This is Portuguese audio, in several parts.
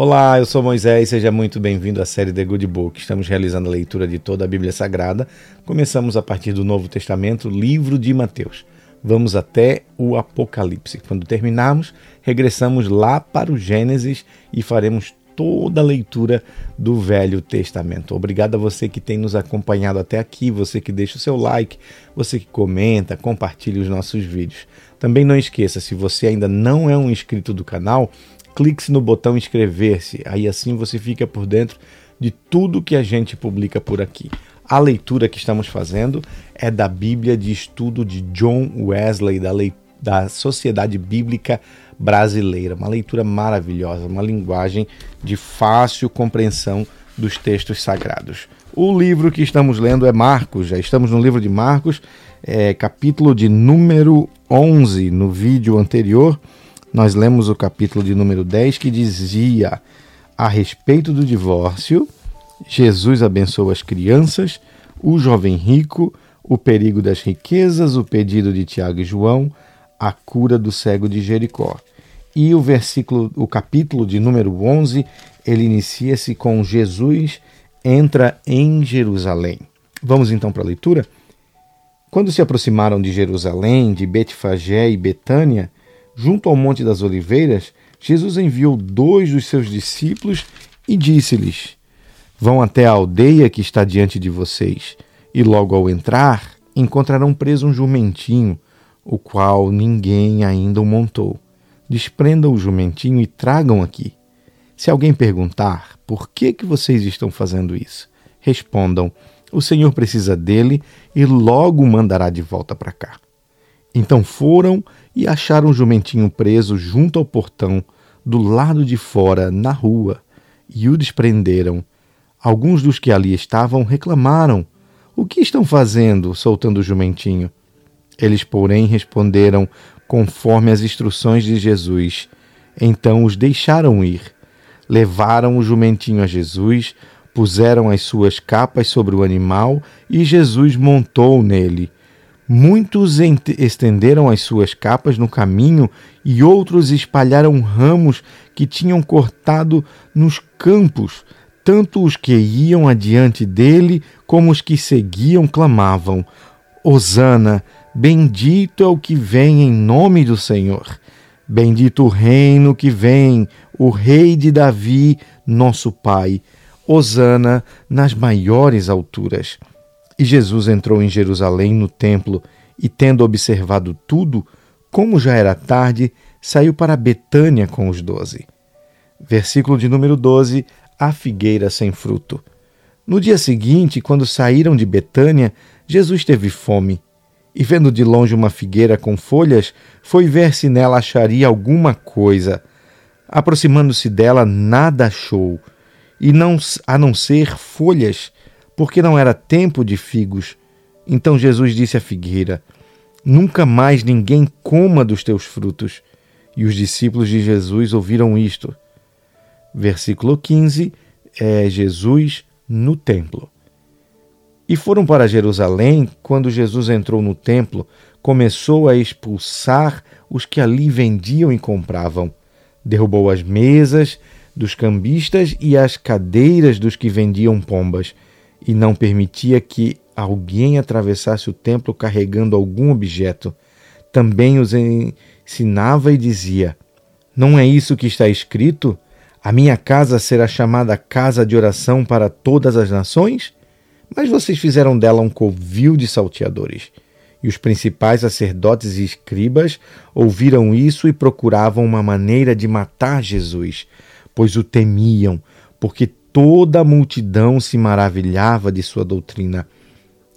Olá, eu sou Moisés, seja muito bem-vindo à série The Good Book. Estamos realizando a leitura de toda a Bíblia Sagrada. Começamos a partir do Novo Testamento, livro de Mateus. Vamos até o Apocalipse. Quando terminarmos, regressamos lá para o Gênesis e faremos toda a leitura do Velho Testamento. Obrigado a você que tem nos acompanhado até aqui, você que deixa o seu like, você que comenta, compartilha os nossos vídeos. Também não esqueça, se você ainda não é um inscrito do canal, clique no botão inscrever-se, aí assim você fica por dentro de tudo que a gente publica por aqui. A leitura que estamos fazendo é da Bíblia de Estudo de John Wesley, da, da Sociedade Bíblica Brasileira. Uma leitura maravilhosa, uma linguagem de fácil compreensão dos textos sagrados. O livro que estamos lendo é Marcos, já estamos no livro de Marcos, é, capítulo de número 11. No vídeo anterior, nós lemos o capítulo de número 10 que dizia a respeito do divórcio: Jesus abençoa as crianças, o jovem rico, o perigo das riquezas, o pedido de Tiago e João, a cura do cego de Jericó. E o versículo, o capítulo de número 11, ele inicia-se com Jesus entra em Jerusalém. Vamos então para a leitura? Quando se aproximaram de Jerusalém, de Betfagé e Betânia, junto ao Monte das Oliveiras, Jesus enviou dois dos seus discípulos e disse-lhes: Vão até a aldeia que está diante de vocês, e logo ao entrar encontrarão preso um jumentinho, o qual ninguém ainda o montou. Desprendam o jumentinho e tragam aqui. Se alguém perguntar por que, que vocês estão fazendo isso, respondam: O Senhor precisa dele e logo o mandará de volta para cá. Então foram e acharam o jumentinho preso junto ao portão, do lado de fora, na rua, e o desprenderam. Alguns dos que ali estavam reclamaram: O que estão fazendo, soltando o jumentinho? Eles, porém, responderam conforme as instruções de Jesus. Então os deixaram ir. Levaram o jumentinho a Jesus, puseram as suas capas sobre o animal e Jesus montou nele. Muitos estenderam as suas capas no caminho e outros espalharam ramos que tinham cortado nos campos. Tanto os que iam adiante dele como os que seguiam clamavam: Hosana, bendito é o que vem em nome do Senhor. Bendito o reino que vem, o rei de Davi, nosso pai. Hosana nas maiores alturas. E Jesus entrou em Jerusalém no templo e, tendo observado tudo, como já era tarde, saiu para Betânia com os doze. Versículo de número 12: A figueira sem fruto. No dia seguinte, quando saíram de Betânia, Jesus teve fome. E vendo de longe uma figueira com folhas, foi ver se nela acharia alguma coisa. Aproximando-se dela, nada achou, e não a não ser folhas, porque não era tempo de figos. Então Jesus disse à figueira: Nunca mais ninguém coma dos teus frutos. E os discípulos de Jesus ouviram isto. Versículo 15 é Jesus no templo. E foram para Jerusalém. Quando Jesus entrou no templo, começou a expulsar os que ali vendiam e compravam. Derrubou as mesas dos cambistas e as cadeiras dos que vendiam pombas e não permitia que alguém atravessasse o templo carregando algum objeto. Também os ensinava e dizia: Não é isso que está escrito? A minha casa será chamada casa de oração para todas as nações? Mas vocês fizeram dela um covil de salteadores. E os principais sacerdotes e escribas ouviram isso e procuravam uma maneira de matar Jesus, pois o temiam, porque toda a multidão se maravilhava de sua doutrina.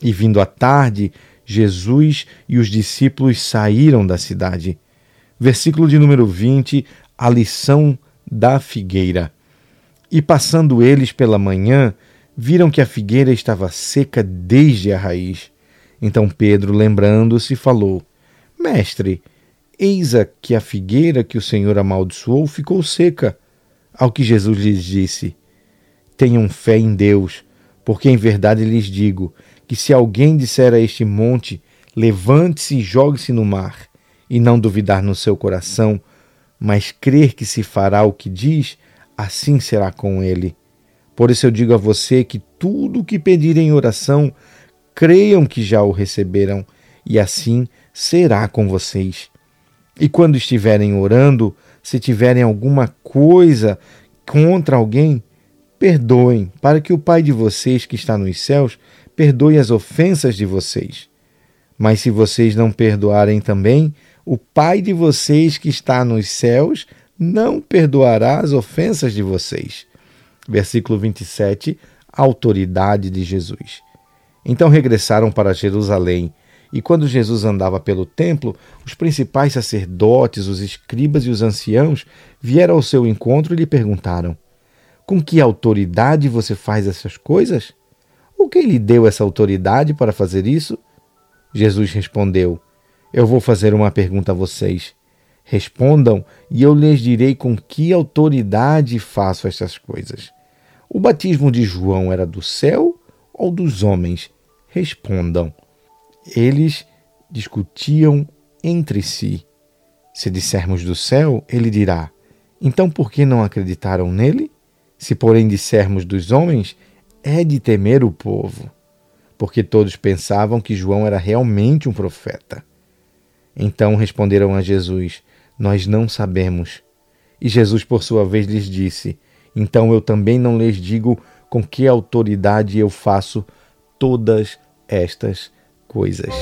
E vindo à tarde, Jesus e os discípulos saíram da cidade. Versículo de número 20, a lição da figueira. E passando eles pela manhã, viram que a figueira estava seca desde a raiz. Então Pedro, lembrando-se, falou: Mestre, eis que a figueira que o Senhor amaldiçoou ficou seca. Ao que Jesus lhes disse: tenham fé em Deus, porque em verdade lhes digo que se alguém disser a este monte: levante-se e jogue-se no mar, e não duvidar no seu coração, mas crer que se fará o que diz, assim será com ele. Por isso eu digo a você que tudo o que pedirem em oração, creiam que já o receberam, e assim será com vocês. E quando estiverem orando, se tiverem alguma coisa contra alguém, perdoem, para que o Pai de vocês que está nos céus perdoe as ofensas de vocês. Mas se vocês não perdoarem também, o Pai de vocês que está nos céus não perdoará as ofensas de vocês. Versículo 27, autoridade de Jesus. Então regressaram para Jerusalém, e quando Jesus andava pelo templo, os principais sacerdotes, os escribas e os anciãos vieram ao seu encontro e lhe perguntaram: Com que autoridade você faz essas coisas? O quem lhe deu essa autoridade para fazer isso? Jesus respondeu: Eu vou fazer uma pergunta a vocês. Respondam e eu lhes direi com que autoridade faço estas coisas. O batismo de João era do céu ou dos homens? Respondam. Eles discutiam entre si. Se dissermos do céu, ele dirá: Então por que não acreditaram nele? Se, porém, dissermos dos homens, é de temer o povo, porque todos pensavam que João era realmente um profeta. Então responderam a Jesus: Nós não sabemos. E Jesus, por sua vez, lhes disse: Então eu também não lhes digo com que autoridade eu faço todas estas coisas.